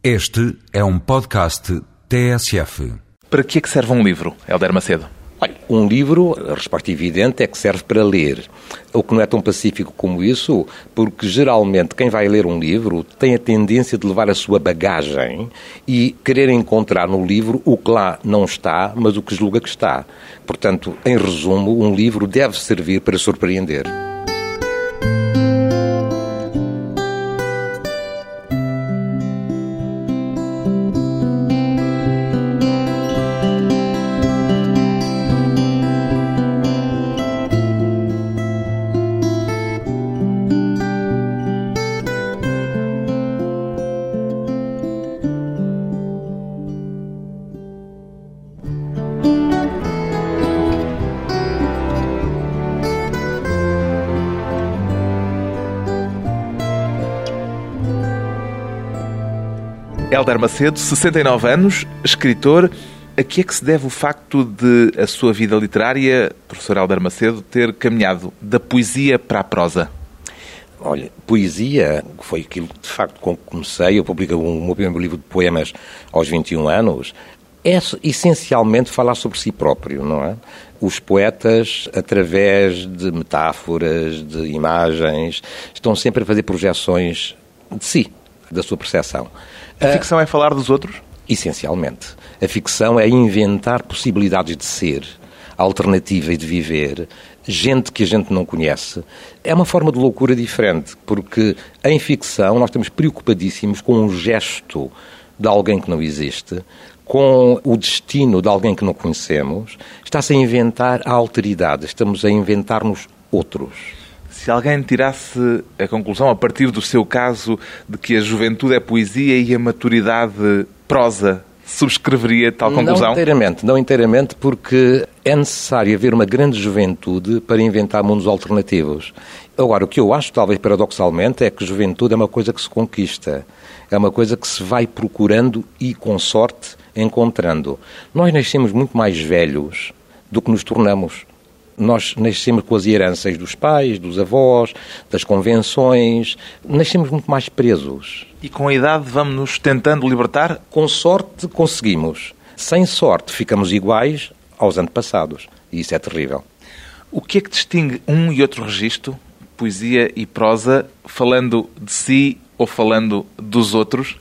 Este é um podcast TSF. Para que é que serve um livro, Helder Macedo? Olha, um livro, a resposta evidente é que serve para ler. O que não é tão pacífico como isso, porque geralmente quem vai ler um livro tem a tendência de levar a sua bagagem e querer encontrar no livro o que lá não está, mas o que julga que está. Portanto, em resumo, um livro deve servir para surpreender. Helder Macedo, 69 anos, escritor. A que é que se deve o facto de a sua vida literária, professor Helder Macedo, ter caminhado da poesia para a prosa? Olha, poesia foi aquilo de facto com que comecei. Eu publiquei o meu primeiro livro de poemas aos 21 anos. É essencialmente falar sobre si próprio, não é? Os poetas, através de metáforas, de imagens, estão sempre a fazer projeções de si, da sua percepção. A ficção é falar dos outros? Essencialmente. A ficção é inventar possibilidades de ser, alternativa e de viver, gente que a gente não conhece. É uma forma de loucura diferente, porque em ficção nós estamos preocupadíssimos com o gesto de alguém que não existe, com o destino de alguém que não conhecemos. Está-se a inventar a alteridade, estamos a inventar-nos outros. Se alguém tirasse a conclusão, a partir do seu caso, de que a juventude é poesia e a maturidade prosa, subscreveria tal conclusão? Não inteiramente, não inteiramente, porque é necessário haver uma grande juventude para inventar mundos alternativos. Agora, o que eu acho, talvez paradoxalmente, é que juventude é uma coisa que se conquista, é uma coisa que se vai procurando e, com sorte, encontrando. Nós nascemos muito mais velhos do que nos tornamos nós nascemos com as heranças dos pais, dos avós, das convenções, nascemos muito mais presos. E com a idade vamos nos tentando libertar? Com sorte conseguimos. Sem sorte ficamos iguais aos antepassados. E isso é terrível. O que é que distingue um e outro registro, poesia e prosa, falando de si ou falando dos outros?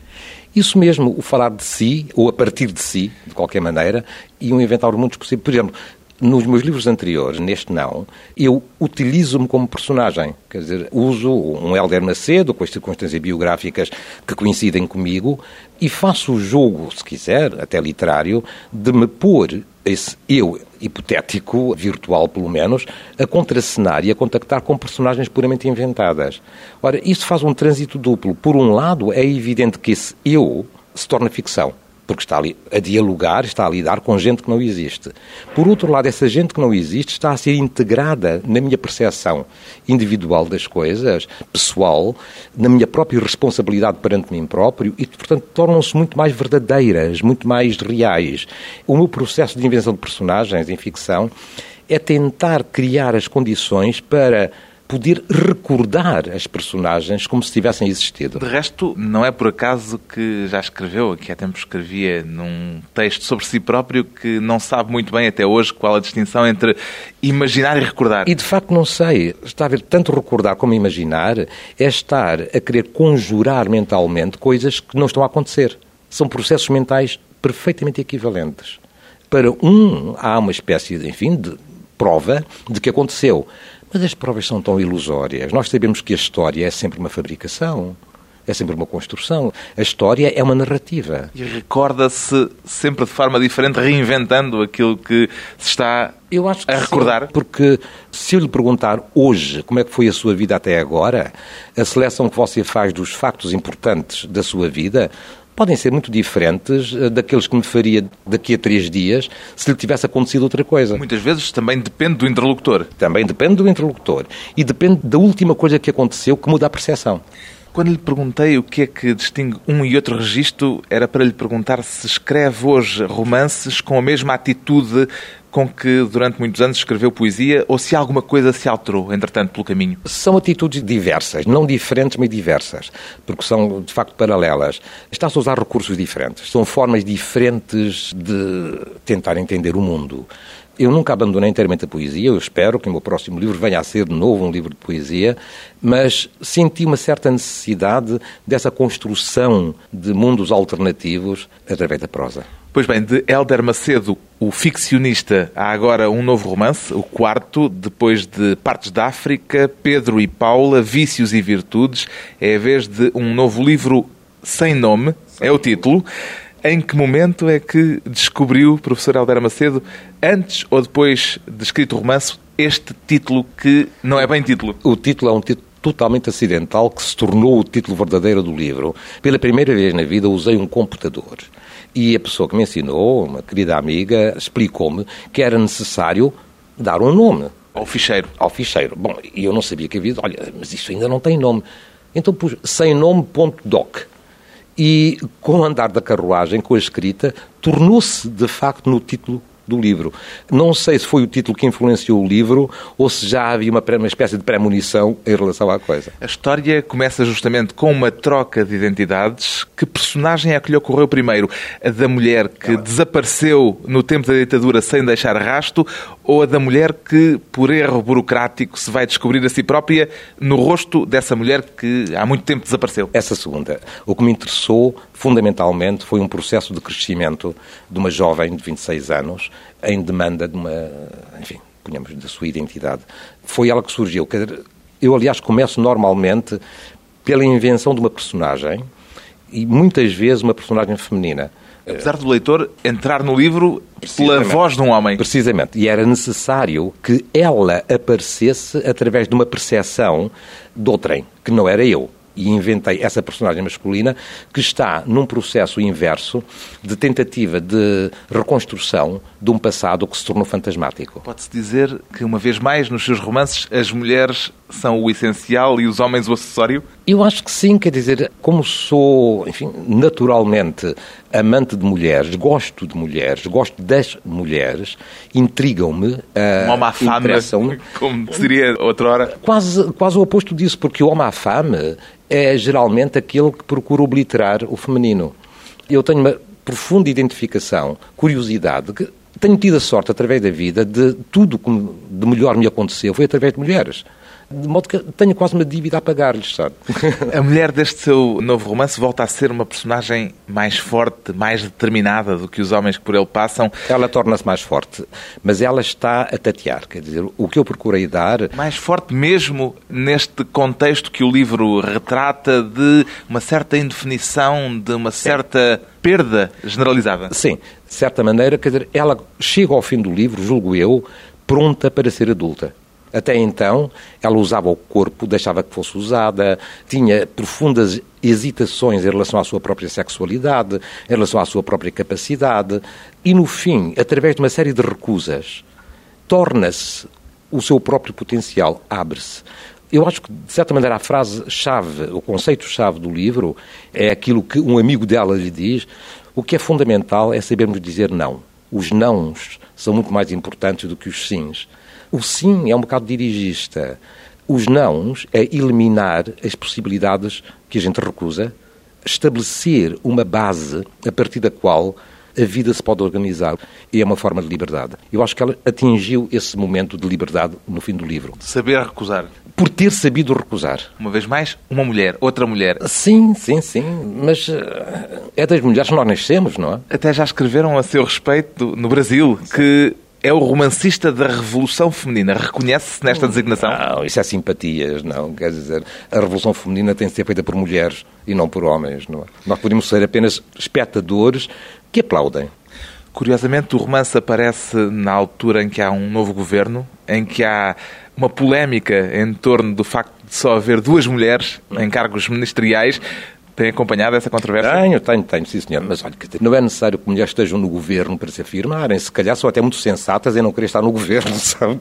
Isso mesmo, o falar de si, ou a partir de si, de qualquer maneira, e um inventar o mundo possível. Por exemplo, nos meus livros anteriores, neste não, eu utilizo-me como personagem. Quer dizer, uso um Helder Macedo com as circunstâncias biográficas que coincidem comigo e faço o jogo, se quiser, até literário, de me pôr esse eu hipotético, virtual pelo menos, a contracenar e a contactar com personagens puramente inventadas. Ora, isso faz um trânsito duplo. Por um lado, é evidente que esse eu se torna ficção porque está ali a dialogar, está a lidar com gente que não existe. Por outro lado, essa gente que não existe está a ser integrada na minha percepção individual das coisas, pessoal, na minha própria responsabilidade perante mim próprio e, portanto, tornam-se muito mais verdadeiras, muito mais reais. O meu processo de invenção de personagens em ficção é tentar criar as condições para poder recordar as personagens como se tivessem existido. De resto, não é por acaso que já escreveu, que há tempo escrevia num texto sobre si próprio que não sabe muito bem até hoje qual a distinção entre imaginar e recordar. E de facto não sei. Está a ver, tanto recordar como imaginar é estar a querer conjurar mentalmente coisas que não estão a acontecer. São processos mentais perfeitamente equivalentes. Para um, há uma espécie, de, enfim, de prova de que aconteceu. Mas as provas são tão ilusórias. Nós sabemos que a história é sempre uma fabricação, é sempre uma construção. A história é uma narrativa. E recorda-se sempre de forma diferente, reinventando aquilo que se está eu acho que a recordar? Sim, porque se eu lhe perguntar hoje como é que foi a sua vida até agora, a seleção que você faz dos factos importantes da sua vida podem ser muito diferentes eh, daqueles que me faria daqui a três dias se lhe tivesse acontecido outra coisa. Muitas vezes também depende do interlocutor. Também depende do interlocutor. E depende da última coisa que aconteceu que muda a percepção. Quando lhe perguntei o que é que distingue um e outro registro, era para lhe perguntar se escreve hoje romances com a mesma atitude com que durante muitos anos escreveu poesia ou se alguma coisa se alterou, entretanto, pelo caminho? São atitudes diversas, não diferentes, mas diversas, porque são de facto paralelas. Está-se a usar recursos diferentes, são formas diferentes de tentar entender o mundo. Eu nunca abandonei inteiramente a poesia, eu espero que o meu próximo livro venha a ser de novo um livro de poesia, mas senti uma certa necessidade dessa construção de mundos alternativos através da prosa. Pois bem, de Hélder Macedo, o ficcionista, há agora um novo romance, o quarto, depois de Partes da África, Pedro e Paula, Vícios e Virtudes. É a vez de um novo livro sem nome, é o título. Em que momento é que descobriu, professor Hélder Macedo, antes ou depois de escrito o romance, este título que não é bem título? O título é um título totalmente acidental que se tornou o título verdadeiro do livro. Pela primeira vez na vida usei um computador. E a pessoa que me ensinou, uma querida amiga, explicou-me que era necessário dar um nome. Ao ficheiro. Ao ficheiro. Bom, e eu não sabia que havia. Olha, mas isso ainda não tem nome. Então pus sem nome.doc. E com o andar da carruagem, com a escrita, tornou-se de facto no título do livro. Não sei se foi o título que influenciou o livro ou se já havia uma, uma espécie de premonição em relação à coisa. A história começa justamente com uma troca de identidades. Que personagem é que lhe ocorreu primeiro? A da mulher que Ela... desapareceu no tempo da ditadura sem deixar rasto ou a da mulher que, por erro burocrático, se vai descobrir a si própria no rosto dessa mulher que há muito tempo desapareceu? Essa segunda. O que me interessou, fundamentalmente, foi um processo de crescimento de uma jovem de 26 anos em demanda de uma, enfim, ponhamos, da sua identidade. Foi ela que surgiu. Eu, aliás, começo normalmente pela invenção de uma personagem e muitas vezes uma personagem feminina. Apesar do leitor entrar no livro pela voz de um homem. Precisamente. E era necessário que ela aparecesse através de uma percepção de outrem, que não era eu e inventei essa personagem masculina que está num processo inverso de tentativa de reconstrução de um passado que se tornou fantasmático. Pode-se dizer que, uma vez mais, nos seus romances, as mulheres são o essencial e os homens o acessório? Eu acho que sim, quer dizer, como sou, enfim, naturalmente amante de mulheres, gosto de mulheres, gosto das mulheres, intrigam-me, uh, uma fama, como seria outra hora. Quase, quase o oposto disso, porque o homem à fame é geralmente aquele que procura obliterar o feminino. Eu tenho uma profunda identificação, curiosidade, que tenho tido a sorte, através da vida, de tudo que de melhor me aconteceu foi através de mulheres. De modo que tenho quase uma dívida a pagar-lhes, sabe? A mulher deste seu novo romance volta a ser uma personagem mais forte, mais determinada do que os homens que por ele passam. Ela torna-se mais forte, mas ela está a tatear. Quer dizer, o que eu procurei dar. Mais forte mesmo neste contexto que o livro retrata de uma certa indefinição, de uma certa perda generalizada. Sim, de certa maneira, quer dizer, ela chega ao fim do livro, julgo eu, pronta para ser adulta. Até então, ela usava o corpo, deixava que fosse usada, tinha profundas hesitações em relação à sua própria sexualidade, em relação à sua própria capacidade, e no fim, através de uma série de recusas, torna-se o seu próprio potencial, abre-se. Eu acho que, de certa maneira, a frase-chave, o conceito-chave do livro é aquilo que um amigo dela lhe diz: o que é fundamental é sabermos dizer não. Os nãos são muito mais importantes do que os sims. O sim é um bocado dirigista. Os nãos é eliminar as possibilidades que a gente recusa, estabelecer uma base a partir da qual a vida se pode organizar e é uma forma de liberdade. Eu acho que ela atingiu esse momento de liberdade no fim do livro. Saber recusar. Por ter sabido recusar. Uma vez mais, uma mulher, outra mulher. Sim, sim, sim. Mas eh, é das mulheres que nós nascemos, não é? Até já escreveram a seu respeito no Brasil que é o romancista da Revolução Feminina. Reconhece-se nesta designação? Não, isso é simpatias, não. Quer dizer, a Revolução Feminina tem de ser feita por mulheres e não por homens. Não é? Nós podemos ser apenas espectadores que aplaudem. Curiosamente, o romance aparece na altura em que há um novo governo, em que há uma polémica em torno do facto de só haver duas mulheres em cargos ministeriais. Tem acompanhado essa controvérsia? Tenho, tenho, tenho, sim senhor. Mas olha, não é necessário que mulheres estejam no governo para se afirmarem. Se calhar são até muito sensatas em não querer estar no governo, sabe?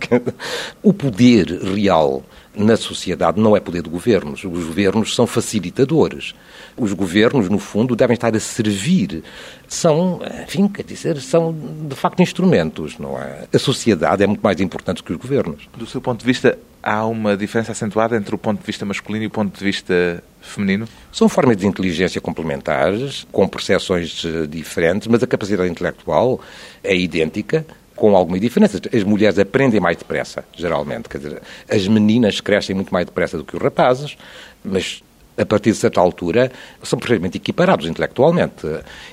O poder real na sociedade não é poder de governos. Os governos são facilitadores. Os governos, no fundo, devem estar a servir. São, enfim, quer dizer, são de facto instrumentos, não é? A sociedade é muito mais importante que os governos. Do seu ponto de vista, há uma diferença acentuada entre o ponto de vista masculino e o ponto de vista feminino? São formas de inteligência complementares, com percepções eh, diferentes, mas a capacidade intelectual é idêntica com algumas diferenças. As mulheres aprendem mais depressa, geralmente. Quer dizer, as meninas crescem muito mais depressa do que os rapazes, mas a partir de certa altura, são perfeitamente equiparados intelectualmente.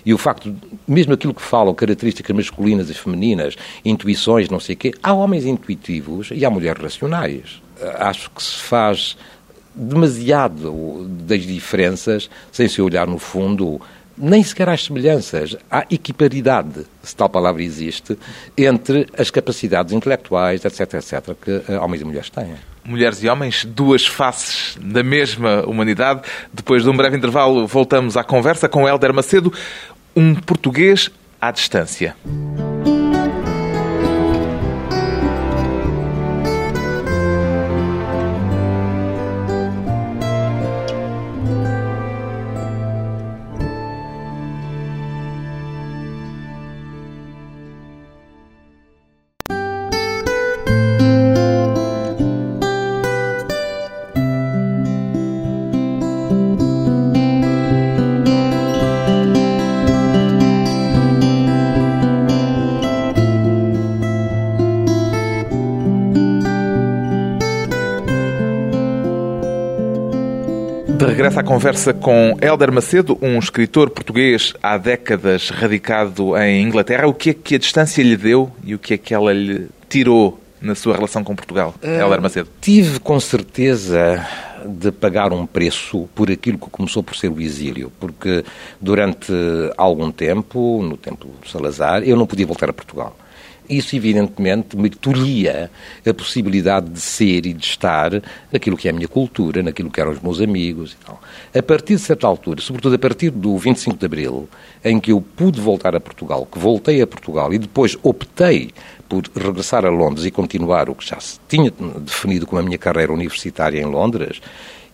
E o facto, mesmo aquilo que falam, características masculinas e femininas, intuições, não sei o quê, há homens intuitivos e há mulheres racionais. Acho que se faz demasiado das diferenças sem se olhar no fundo nem sequer às semelhanças. Há equiparidade, se tal palavra existe, entre as capacidades intelectuais, etc., etc., que eh, homens e mulheres têm. Mulheres e homens, duas faces da mesma humanidade. Depois de um breve intervalo, voltamos à conversa com Helder Macedo, um português à distância. De regresso à conversa com Hélder Macedo, um escritor português há décadas radicado em Inglaterra. O que é que a distância lhe deu e o que é que ela lhe tirou na sua relação com Portugal, uh, Hélder Macedo? Tive com certeza de pagar um preço por aquilo que começou por ser o exílio, porque durante algum tempo, no tempo do Salazar, eu não podia voltar a Portugal. Isso, evidentemente, me tolhia a possibilidade de ser e de estar naquilo que é a minha cultura, naquilo que eram os meus amigos e tal. A partir de certa altura, sobretudo a partir do 25 de Abril, em que eu pude voltar a Portugal, que voltei a Portugal e depois optei por regressar a Londres e continuar o que já se tinha definido como a minha carreira universitária em Londres,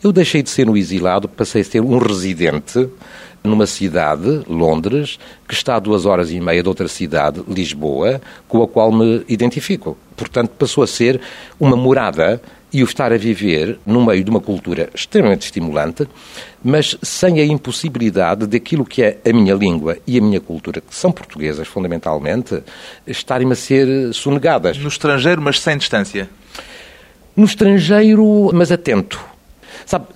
eu deixei de ser um exilado, passei a ser um residente numa cidade, Londres, que está a duas horas e meia de outra cidade, Lisboa, com a qual me identifico. Portanto, passou a ser uma morada e o estar a viver no meio de uma cultura extremamente estimulante, mas sem a impossibilidade daquilo que é a minha língua e a minha cultura, que são portuguesas fundamentalmente, estarem a ser sonegadas. No estrangeiro, mas sem distância? No estrangeiro, mas atento. Sabe,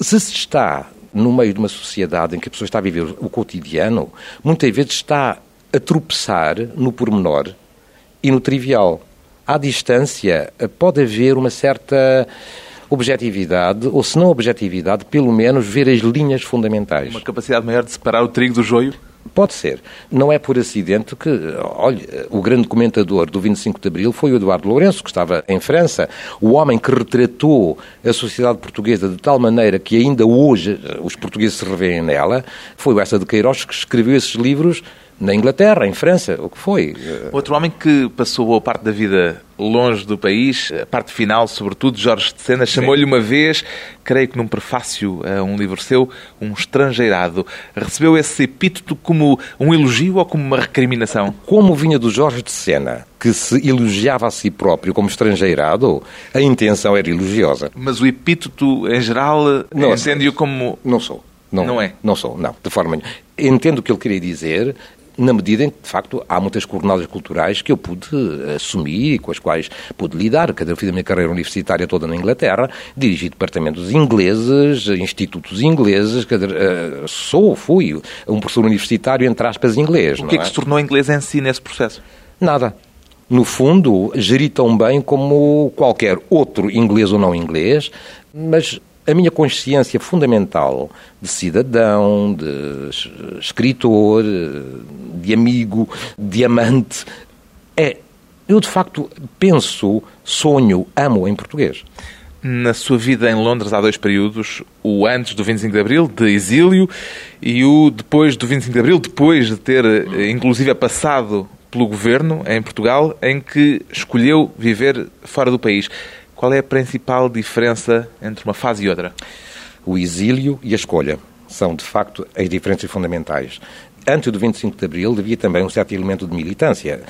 se se está no meio de uma sociedade em que a pessoa está a viver o cotidiano, muitas vezes está a tropeçar no pormenor e no trivial. À distância, pode haver uma certa objetividade, ou se não objetividade, pelo menos ver as linhas fundamentais. Uma capacidade maior de separar o trigo do joio? Pode ser. Não é por acidente que, olha, o grande comentador do 25 de Abril foi o Eduardo Lourenço, que estava em França, o homem que retratou a sociedade portuguesa de tal maneira que ainda hoje eh, os portugueses se revêem nela, foi o Essa de Queiroz que escreveu esses livros na Inglaterra, em França, o que foi. Outro homem que passou boa parte da vida longe do país, a parte final, sobretudo, Jorge de Sena, chamou-lhe uma vez, creio que num prefácio a um livro seu, um estrangeirado. Recebeu esse epíteto como um elogio ou como uma recriminação? Como vinha do Jorge de Sena, que se elogiava a si próprio como estrangeirado, a intenção era elogiosa. Mas o epíteto, em geral, entende-o como... Não sou. Não, não é? Não sou, não, de forma nenhuma. Entendo o que ele queria dizer, na medida em que, de facto, há muitas coordenadas culturais que eu pude assumir e com as quais pude lidar. Cada eu fiz a minha carreira universitária toda na Inglaterra, dirigi departamentos ingleses, institutos ingleses, dizer, eh, sou, fui um professor universitário, entre aspas, inglês. O que é que se tornou inglês em si nesse processo? Nada. No fundo, geri tão bem como qualquer outro inglês ou não inglês, mas a minha consciência fundamental de cidadão, de escritor, de amigo, de amante, é. Eu, de facto, penso, sonho, amo em português. Na sua vida em Londres há dois períodos, o antes do 25 de Abril, de exílio, e o depois do 25 de Abril, depois de ter, eh, inclusive, passado pelo governo em Portugal, em que escolheu viver fora do país. Qual é a principal diferença entre uma fase e outra? O exílio e a escolha são, de facto, as diferenças fundamentais antes do 25 de Abril havia também um certo elemento de militância,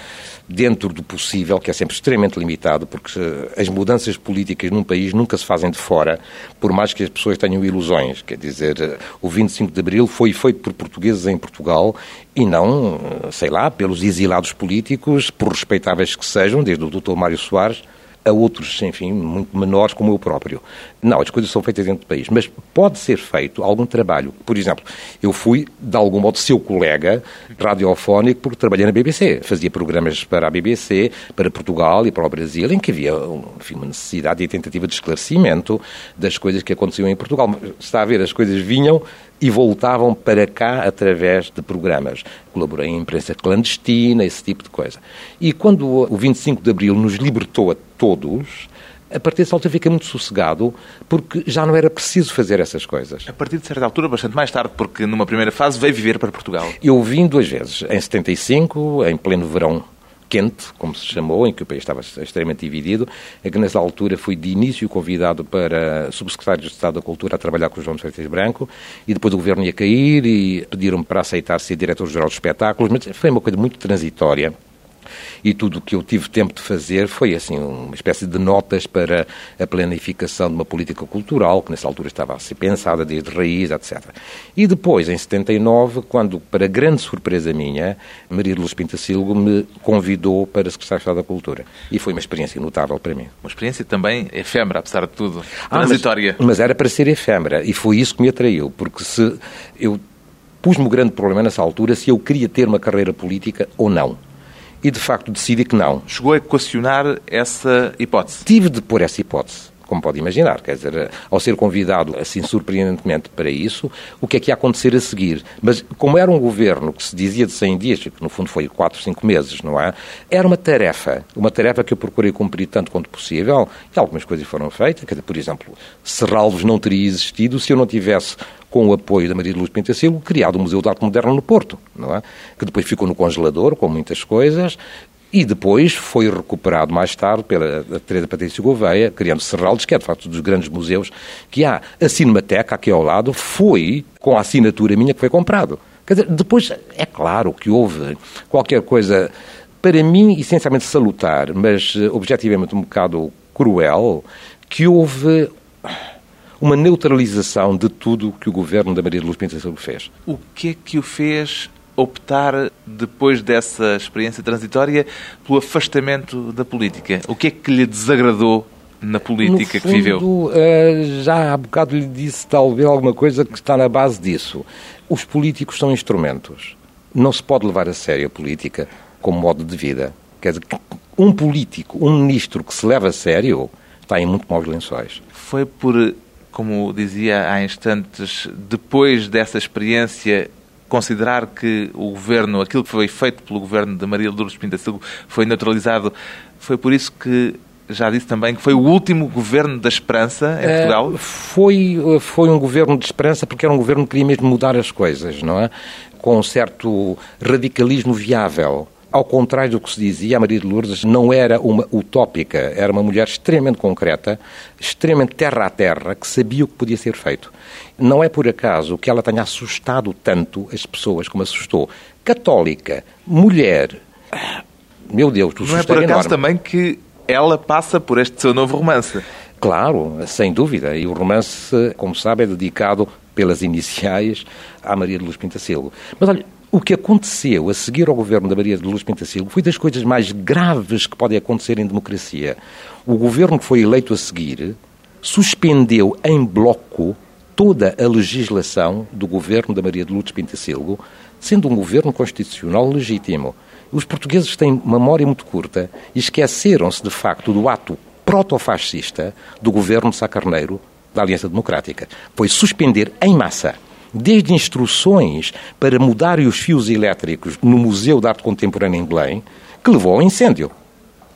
dentro do possível, que é sempre extremamente limitado, porque as mudanças políticas num país nunca se fazem de fora, por mais que as pessoas tenham ilusões. Quer dizer, o 25 de Abril foi feito por portugueses em Portugal e não, sei lá, pelos exilados políticos, por respeitáveis que sejam, desde o Dr. Mário Soares a outros, enfim, muito menores como eu próprio. Não, as coisas são feitas dentro do país, mas pode ser feito algum trabalho. Por exemplo, eu fui, de algum modo, seu colega radiofónico porque trabalhei na BBC. Fazia programas para a BBC, para Portugal e para o Brasil, em que havia enfim, uma necessidade e tentativa de esclarecimento das coisas que aconteciam em Portugal. Está a ver, as coisas vinham e voltavam para cá através de programas. Colaborei em imprensa clandestina, esse tipo de coisa. E quando o 25 de Abril nos libertou a todos, a partir dessa altura fiquei muito sossegado, porque já não era preciso fazer essas coisas. A partir de certa altura, bastante mais tarde, porque numa primeira fase veio viver para Portugal. Eu vim duas vezes, em 75, em pleno verão quente, como se chamou, em que o país estava extremamente dividido, é que nessa altura fui de início convidado para subsecretário de Estado da Cultura a trabalhar com o João Freitas Branco, e depois o governo ia cair e pediram-me para aceitar ser diretor-geral de espetáculos, mas foi uma coisa muito transitória e tudo o que eu tive tempo de fazer foi assim uma espécie de notas para a planificação de uma política cultural que nessa altura estava a ser pensada desde raiz, etc. E depois, em 79, quando, para grande surpresa minha, Maria Luz Pintacilgo me convidou para secretário de Estado da Cultura. E foi uma experiência notável para mim. Uma experiência também efêmera, apesar de tudo, transitória. Ah, mas, mas era para ser efêmera e foi isso que me atraiu, porque se eu pus-me o grande problema nessa altura se eu queria ter uma carreira política ou não e de facto decidi que não. Chegou a equacionar essa hipótese? Tive de pôr essa hipótese como pode imaginar. Quer dizer, ao ser convidado assim surpreendentemente para isso, o que é que ia acontecer a seguir? Mas como era um governo que se dizia de 100 dias, que no fundo foi 4, 5 meses, não é? Era uma tarefa, uma tarefa que eu procurei cumprir tanto quanto possível e algumas coisas foram feitas. Quer dizer, por exemplo, Serralves não teria existido se eu não tivesse com o apoio da Maria de Luz Pentacilo, criado o Museu de Arte Moderna no Porto, não é? que depois ficou no congelador, com muitas coisas, e depois foi recuperado mais tarde pela Teresa Patrícia Gouveia, criando Serraldes, que é de facto dos grandes museus que há. A Cinemateca, aqui ao lado, foi com a assinatura minha que foi comprado. Quer dizer, depois, é claro que houve qualquer coisa, para mim, essencialmente salutar, mas eh, objetivamente um bocado cruel, que houve uma neutralização de tudo que o governo da Maria de Luz Pinto fez. O que é que o fez optar, depois dessa experiência transitória, pelo afastamento da política? O que é que lhe desagradou na política fundo, que viveu? Eh, já há bocado lhe disse talvez alguma coisa que está na base disso. Os políticos são instrumentos. Não se pode levar a sério a política como modo de vida. Quer dizer, um político, um ministro que se leva a sério, está em muito maus lençóis. Foi por, como dizia há instantes, depois dessa experiência considerar que o governo, aquilo que foi feito pelo governo de Maria Lourdes Pintacilgo foi neutralizado, foi por isso que já disse também que foi o último governo da esperança em é, Portugal? foi, foi um governo de esperança porque era um governo que queria mesmo mudar as coisas, não é? Com um certo radicalismo viável. Ao contrário do que se dizia, a Maria de Lourdes não era uma utópica, era uma mulher extremamente concreta, extremamente terra a terra, que sabia o que podia ser feito. Não é por acaso que ela tenha assustado tanto as pessoas como assustou. Católica, mulher, meu Deus, tu Não é por acaso enorme. também que ela passa por este seu novo romance. Claro, sem dúvida. E o romance, como sabe, é dedicado pelas iniciais à Maria de Luz Pintacilgo. Mas olha, o que aconteceu a seguir ao governo da Maria de Luz Pintacilgo foi das coisas mais graves que podem acontecer em democracia. O governo que foi eleito a seguir suspendeu em bloco toda a legislação do governo da Maria de Lourdes Pintacilgo, sendo um governo constitucional legítimo. Os portugueses têm memória muito curta e esqueceram-se, de facto, do ato protofascista do governo de Sá Carneiro da Aliança Democrática. Foi suspender em massa desde instruções para mudar os fios elétricos no Museu de Arte Contemporânea em Belém, que levou ao incêndio.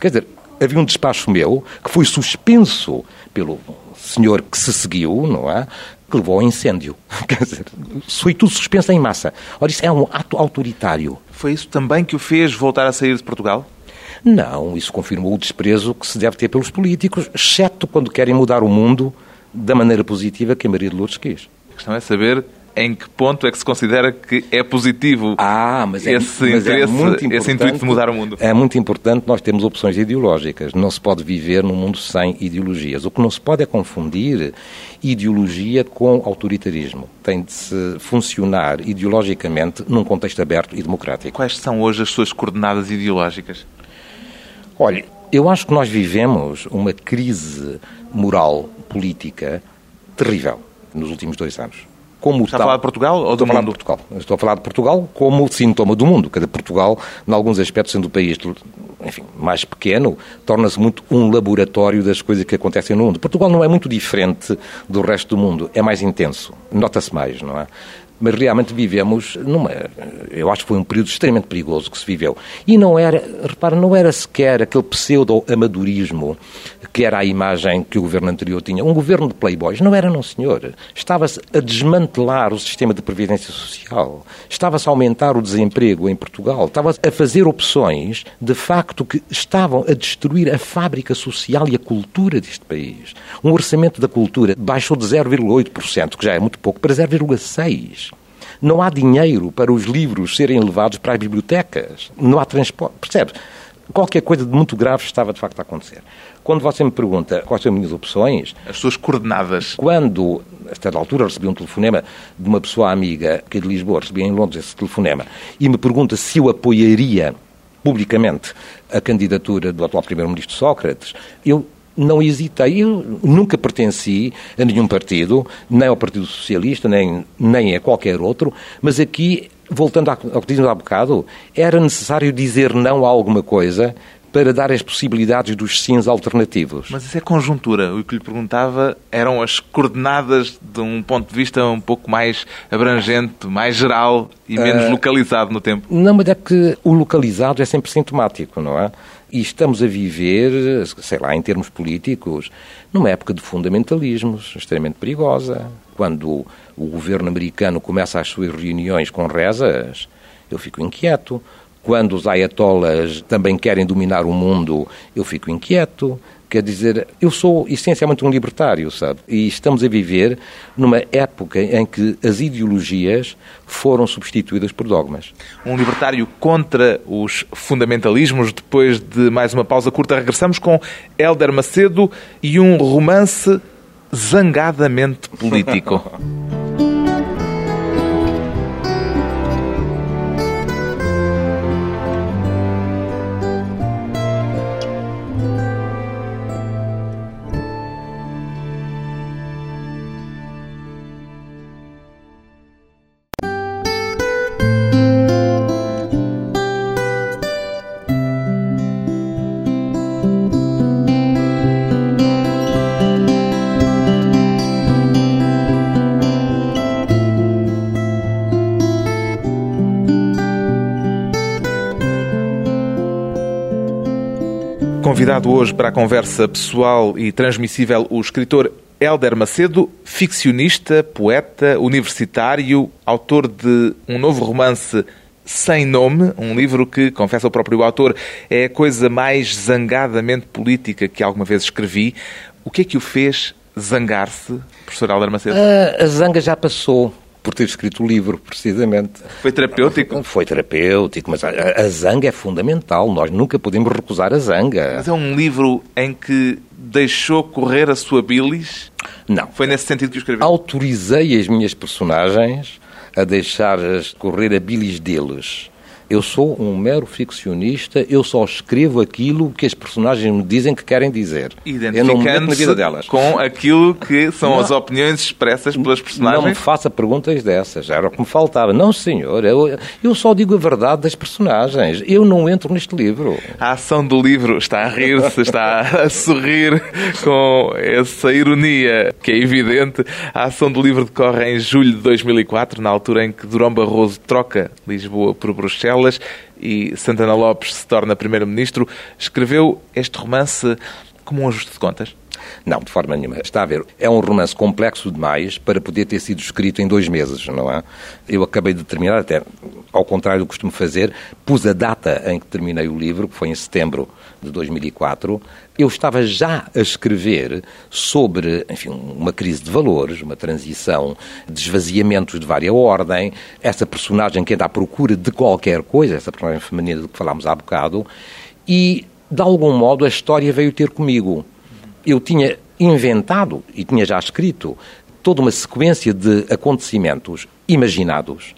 Quer dizer, havia um despacho meu que foi suspenso pelo senhor que se seguiu, não é? Que levou ao incêndio. Quer dizer, foi tudo suspenso em massa. Ora, isso é um ato autoritário. Foi isso também que o fez voltar a sair de Portugal? Não, isso confirmou o desprezo que se deve ter pelos políticos, exceto quando querem mudar o mundo da maneira positiva que a Maria de Lourdes quis. A questão é saber em que ponto é que se considera que é positivo ah, mas é, esse mas interesse, é muito esse intuito de mudar o mundo? É muito importante nós termos opções ideológicas. Não se pode viver num mundo sem ideologias. O que não se pode é confundir ideologia com autoritarismo. Tem de se funcionar ideologicamente num contexto aberto e democrático. Quais são hoje as suas coordenadas ideológicas? Olha, eu acho que nós vivemos uma crise moral, política, terrível nos últimos dois anos como Está tal... a falar de Portugal ou do Estou a falar de Portugal. Estou a falar de Portugal como sintoma do mundo. Cada Portugal, em alguns aspectos, sendo o país enfim, mais pequeno, torna-se muito um laboratório das coisas que acontecem no mundo. Portugal não é muito diferente do resto do mundo, é mais intenso, nota-se mais, não é? Mas realmente vivemos numa. Eu acho que foi um período extremamente perigoso que se viveu. E não era, repara, não era sequer aquele pseudo-amadorismo que era a imagem que o governo anterior tinha. Um governo de playboys. Não era, não, senhor. Estava-se a desmantelar o sistema de previdência social. Estava-se a aumentar o desemprego em Portugal. Estava-se a fazer opções, de facto, que estavam a destruir a fábrica social e a cultura deste país. Um orçamento da cultura baixou de 0,8%, que já é muito pouco, para 0,6%. Não há dinheiro para os livros serem levados para as bibliotecas. Não há transporte. Percebe? Qualquer coisa de muito grave estava de facto a acontecer. Quando você me pergunta quais são as minhas opções. As suas coordenadas. Quando, a certa altura, recebi um telefonema de uma pessoa amiga que é de Lisboa, recebi em Londres esse telefonema, e me pergunta se eu apoiaria publicamente a candidatura do atual Primeiro-Ministro Sócrates, eu não hesitei. Eu nunca pertenci a nenhum partido, nem ao Partido Socialista, nem, nem a qualquer outro, mas aqui, voltando ao que dizemos há bocado, era necessário dizer não a alguma coisa para dar as possibilidades dos sims alternativos. Mas isso é conjuntura. O que lhe perguntava eram as coordenadas de um ponto de vista um pouco mais abrangente, mais geral e menos uh, localizado no tempo. Não, mas é que o localizado é sempre sintomático, não é? E estamos a viver, sei lá, em termos políticos, numa época de fundamentalismos extremamente perigosa. Quando o governo americano começa as suas reuniões com rezas, eu fico inquieto. Quando os ayatollahs também querem dominar o mundo, eu fico inquieto. Quer dizer, eu sou essencialmente um libertário, sabe? E estamos a viver numa época em que as ideologias foram substituídas por dogmas. Um libertário contra os fundamentalismos. Depois de mais uma pausa curta, regressamos com Hélder Macedo e um romance zangadamente político. convidado hoje para a conversa pessoal e transmissível o escritor Hélder Macedo, ficcionista, poeta, universitário, autor de um novo romance sem nome, um livro que, confessa o próprio autor, é a coisa mais zangadamente política que alguma vez escrevi. O que é que o fez zangar-se, professor Hélder Macedo? Uh, a zanga já passou por ter escrito o livro, precisamente. Foi terapêutico? Foi terapêutico, mas a, a, zanga é fundamental. Nós nunca podemos recusar a zanga. Mas é um livro em que deixou correr a sua bilis? Não. Foi nesse sentido que o escreveu? Autorizei as minhas personagens a deixar correr a bilis deles. Eu sou um mero ficcionista, eu só escrevo aquilo que as personagens me dizem que querem dizer. Identificando-se com aquilo que são não, as opiniões expressas pelas personagens? Não me faça perguntas dessas, era o que me faltava. Não, senhor, eu, eu só digo a verdade das personagens. Eu não entro neste livro. A ação do livro está a rir-se, está a sorrir com essa ironia que é evidente. A ação do livro decorre em julho de 2004, na altura em que Durão Barroso troca Lisboa por Bruxelas e Santana Lopes se torna primeiro-ministro, escreveu este romance como um ajuste de contas? Não, de forma nenhuma. Está a ver, é um romance complexo demais para poder ter sido escrito em dois meses, não é? Eu acabei de terminar, até ao contrário do que costumo fazer, pus a data em que terminei o livro, que foi em setembro de 2004. Eu estava já a escrever sobre, enfim, uma crise de valores, uma transição, desvaziamentos de vária ordem, essa personagem que anda à procura de qualquer coisa, essa personagem feminina de que falámos há bocado, e de algum modo a história veio ter comigo. Eu tinha inventado e tinha já escrito toda uma sequência de acontecimentos imaginados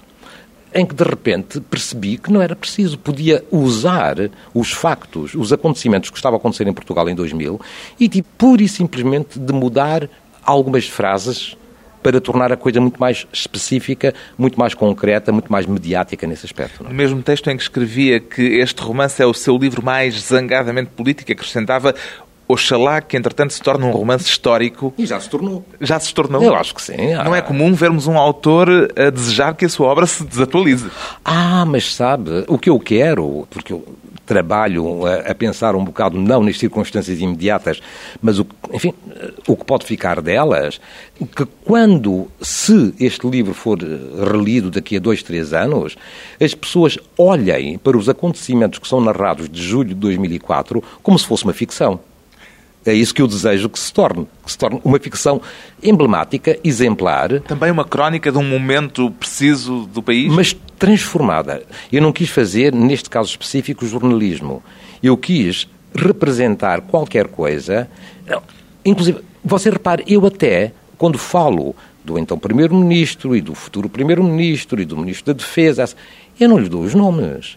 em que de repente percebi que não era preciso, podia usar os factos, os acontecimentos que estavam a acontecer em Portugal em 2000 e tipo, pura e simplesmente de mudar algumas frases para tornar a coisa muito mais específica, muito mais concreta, muito mais mediática nesse aspecto. Não? É? No mesmo texto em que escrevia que este romance é o seu livro mais zangadamente político, acrescentava Oxalá que, entretanto, se torne um romance histórico. E já se tornou. Já se tornou? Eu acho que sim. Não é comum vermos um autor a desejar que a sua obra se desatualize. Ah, mas sabe, o que eu quero, porque eu trabalho a, a, pensar um bocado, não nas circunstâncias imediatas, mas, o, enfim, o que pode ficar delas, que quando, se este livro for relido daqui a dois, três anos, as pessoas olhem para os acontecimentos que são narrados de julho de 2004 como se fosse uma ficção. É isso que eu desejo que se torne, que se torne uma ficção emblemática, exemplar. Também uma crónica de um momento preciso do país? Mas transformada. Eu não quis fazer, neste caso específico, jornalismo. Eu quis representar qualquer coisa. Inclusive, você repare, eu até, quando falo do então Primeiro-Ministro e do futuro Primeiro-Ministro e do Ministro da Defesa, eu não lhes dou os nomes.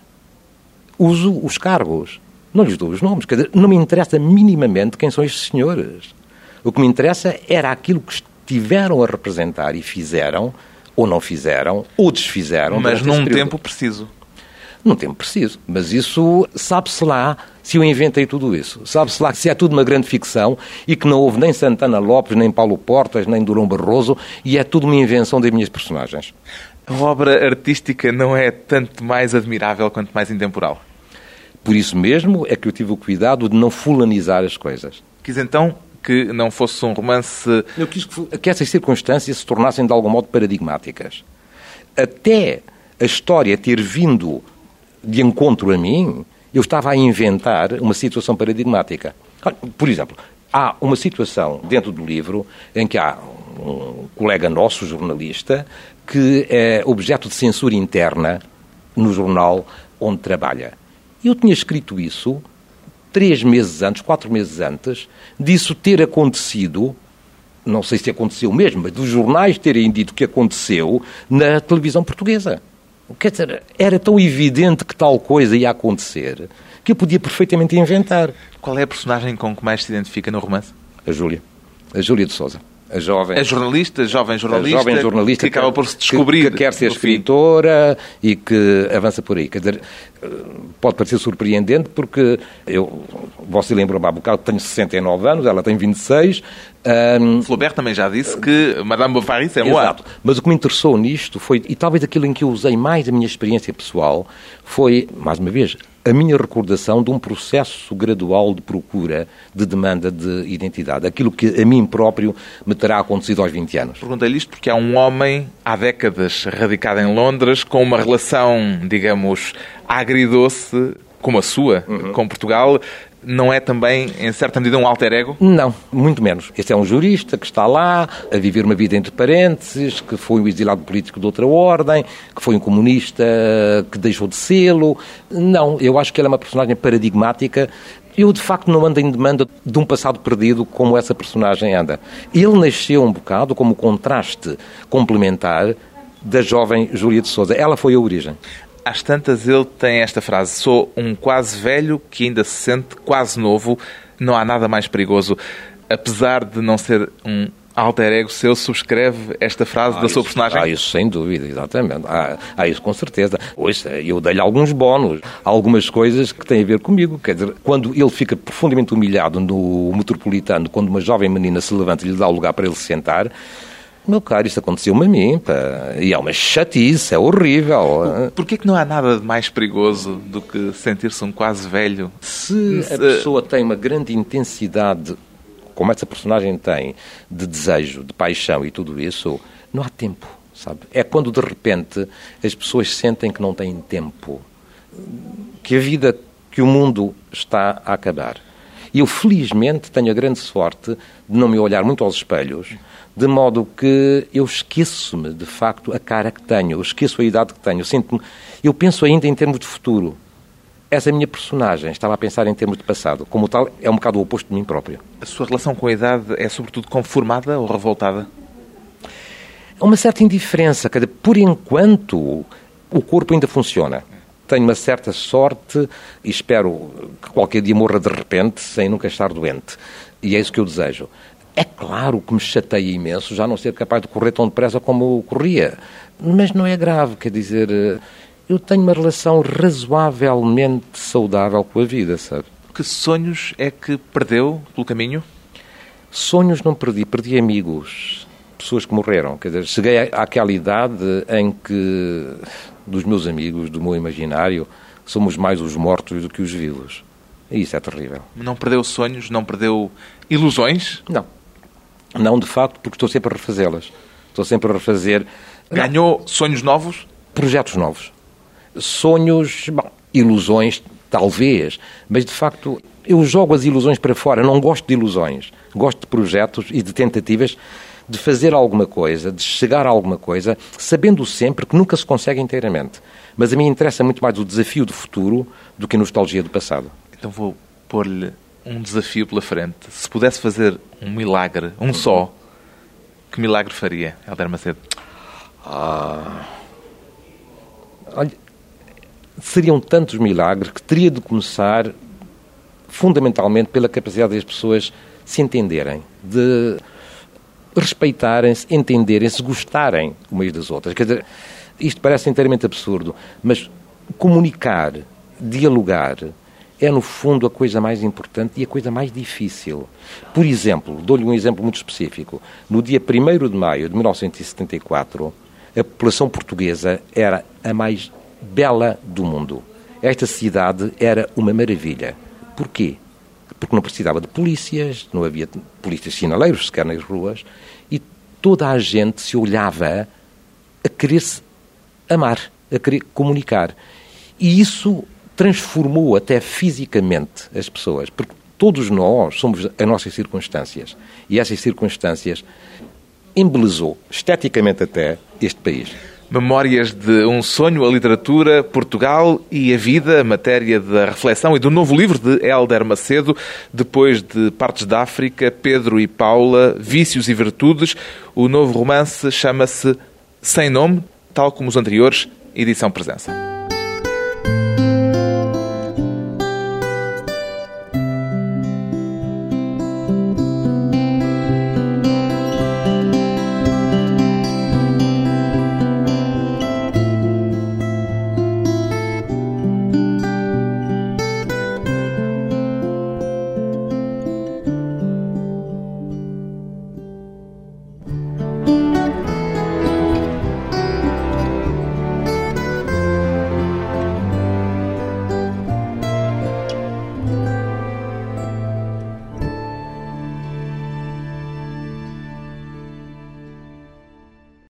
Uso os cargos. Não lhes dou os nomes, quer dizer, não me interessa minimamente quem são estes senhores. O que me interessa era aquilo que estiveram a representar e fizeram, ou não fizeram, ou desfizeram. Mas num tempo preciso. Num tempo preciso. Mas isso sabe-se lá se eu inventei tudo isso. Sabe-se lá se é tudo uma grande ficção e que não houve nem Santana Lopes, nem Paulo Portas, nem Durão Barroso e é tudo uma invenção das minhas personagens. A obra artística não é tanto mais admirável quanto mais intemporal? Por isso mesmo é que eu tive o cuidado de não fulanizar as coisas. Quis então que não fosse um romance. Eu quis que essas circunstâncias se tornassem de algum modo paradigmáticas. Até a história ter vindo de encontro a mim, eu estava a inventar uma situação paradigmática. Por exemplo, há uma situação dentro do livro em que há um colega nosso, jornalista, que é objeto de censura interna no jornal onde trabalha. Eu tinha escrito isso três meses antes, quatro meses antes, disso ter acontecido, não sei se aconteceu mesmo, mas dos jornais terem dito que aconteceu na televisão portuguesa. Quer dizer, era tão evidente que tal coisa ia acontecer que eu podia perfeitamente inventar. Qual é a personagem com que mais se identifica no romance? A Júlia. A Júlia de Souza a jovem. A jornalista, jovem jornalista. A jovem jornalista que, que acaba por se descobrir. Que, que quer ser escritora e que avança por aí. Quer dizer, pode parecer surpreendente porque eu, você lembra-me há bocado que tenho 69 anos, ela tem 26. Um, Flaubert também já disse que Madame Bovary é moa. Exato. Mas o que me interessou nisto foi, e talvez aquilo em que eu usei mais a minha experiência pessoal, foi, mais uma vez, a minha recordação de um processo gradual de procura, de demanda de identidade. Aquilo que a mim próprio me terá acontecido aos 20 anos. Perguntei-lhe isto porque há um homem, há décadas, radicado em Londres, com uma relação, digamos, agridoce, como a sua, uhum. com Portugal, não é também, em certa medida, um alter ego? Não, muito menos. Este é um jurista que está lá a viver uma vida entre parênteses, que foi um exilado político de outra ordem, que foi um comunista que deixou de sê-lo. Não, eu acho que ele é uma personagem paradigmática eu, de facto, não ando em demanda de um passado perdido como essa personagem anda. Ele nasceu um bocado como contraste complementar da jovem Júlia de Souza. Ela foi a origem. Às tantas, ele tem esta frase: Sou um quase velho que ainda se sente quase novo, não há nada mais perigoso. Apesar de não ser um alter ego seu, subscreve esta frase ah, da isso, sua personagem? Ah, isso sem dúvida, exatamente. Ah, ah isso com certeza. Ouça, eu dei-lhe alguns bónus, algumas coisas que têm a ver comigo. Quer dizer, quando ele fica profundamente humilhado no metropolitano, quando uma jovem menina se levanta e lhe dá o lugar para ele se sentar, meu caro, isso aconteceu-me a mim, pá. E é uma chatice, é horrível. Porquê que não há nada de mais perigoso do que sentir-se um quase velho? Se, Se a pessoa tem uma grande intensidade como essa personagem tem, de desejo, de paixão e tudo isso, não há tempo, sabe? É quando de repente as pessoas sentem que não têm tempo, que a vida, que o mundo está a acabar. E eu, felizmente, tenho a grande sorte de não me olhar muito aos espelhos, de modo que eu esqueço-me, de facto, a cara que tenho, eu esqueço a idade que tenho, eu, sinto eu penso ainda em termos de futuro. Essa minha personagem estava a pensar em termos de passado. Como tal, é um bocado o oposto de mim próprio. A sua relação com a idade é, sobretudo, conformada ou revoltada? Há uma certa indiferença. Por enquanto, o corpo ainda funciona. Tenho uma certa sorte e espero que qualquer dia morra de repente sem nunca estar doente. E é isso que eu desejo. É claro que me chateia imenso já não ser capaz de correr tão depressa como corria. Mas não é grave, quer dizer eu tenho uma relação razoavelmente saudável com a vida, sabe? Que sonhos é que perdeu pelo caminho? Sonhos não perdi, perdi amigos, pessoas que morreram. Quer dizer, cheguei àquela idade em que, dos meus amigos, do meu imaginário, somos mais os mortos do que os vivos. E isso é terrível. Não perdeu sonhos? Não perdeu ilusões? Não. Não, de facto, porque estou sempre a refazê-las. Estou sempre a refazer. Ganhou não. sonhos novos? Projetos novos sonhos, bom, ilusões, talvez, mas de facto eu jogo as ilusões para fora, não gosto de ilusões, gosto de projetos e de tentativas de fazer alguma coisa, de chegar a alguma coisa, sabendo sempre que nunca se consegue inteiramente. Mas a mim interessa muito mais o desafio do futuro do que a nostalgia do passado. Então vou pôr-lhe um desafio pela frente. Se pudesse fazer um milagre, um só, que milagre faria, Helder Macedo? Ah. Olha, seriam tantos milagres que teria de começar fundamentalmente pela capacidade das pessoas se entenderem, de respeitarem-se, entenderem-se, gostarem umas das outras. Quer dizer, isto parece inteiramente absurdo, mas comunicar, dialogar, é no fundo a coisa mais importante e a coisa mais difícil. Por exemplo, dou-lhe um exemplo muito específico. No dia 1 de maio de 1974, a população portuguesa era a mais bela do mundo. Esta cidade era uma maravilha. Porquê? Porque não precisava de polícias, não havia polícias sinaleiros sequer nas ruas, e toda a gente se olhava a querer-se amar, a querer comunicar. E isso transformou até fisicamente as pessoas, porque todos nós somos as nossas circunstâncias. E essas circunstâncias embelezou, esteticamente até, este país. Memórias de um sonho, a literatura, Portugal e a vida, matéria da reflexão e do novo livro de Helder Macedo, depois de Partes da África, Pedro e Paula, Vícios e Virtudes. O novo romance chama-se Sem Nome, tal como os anteriores, edição presença.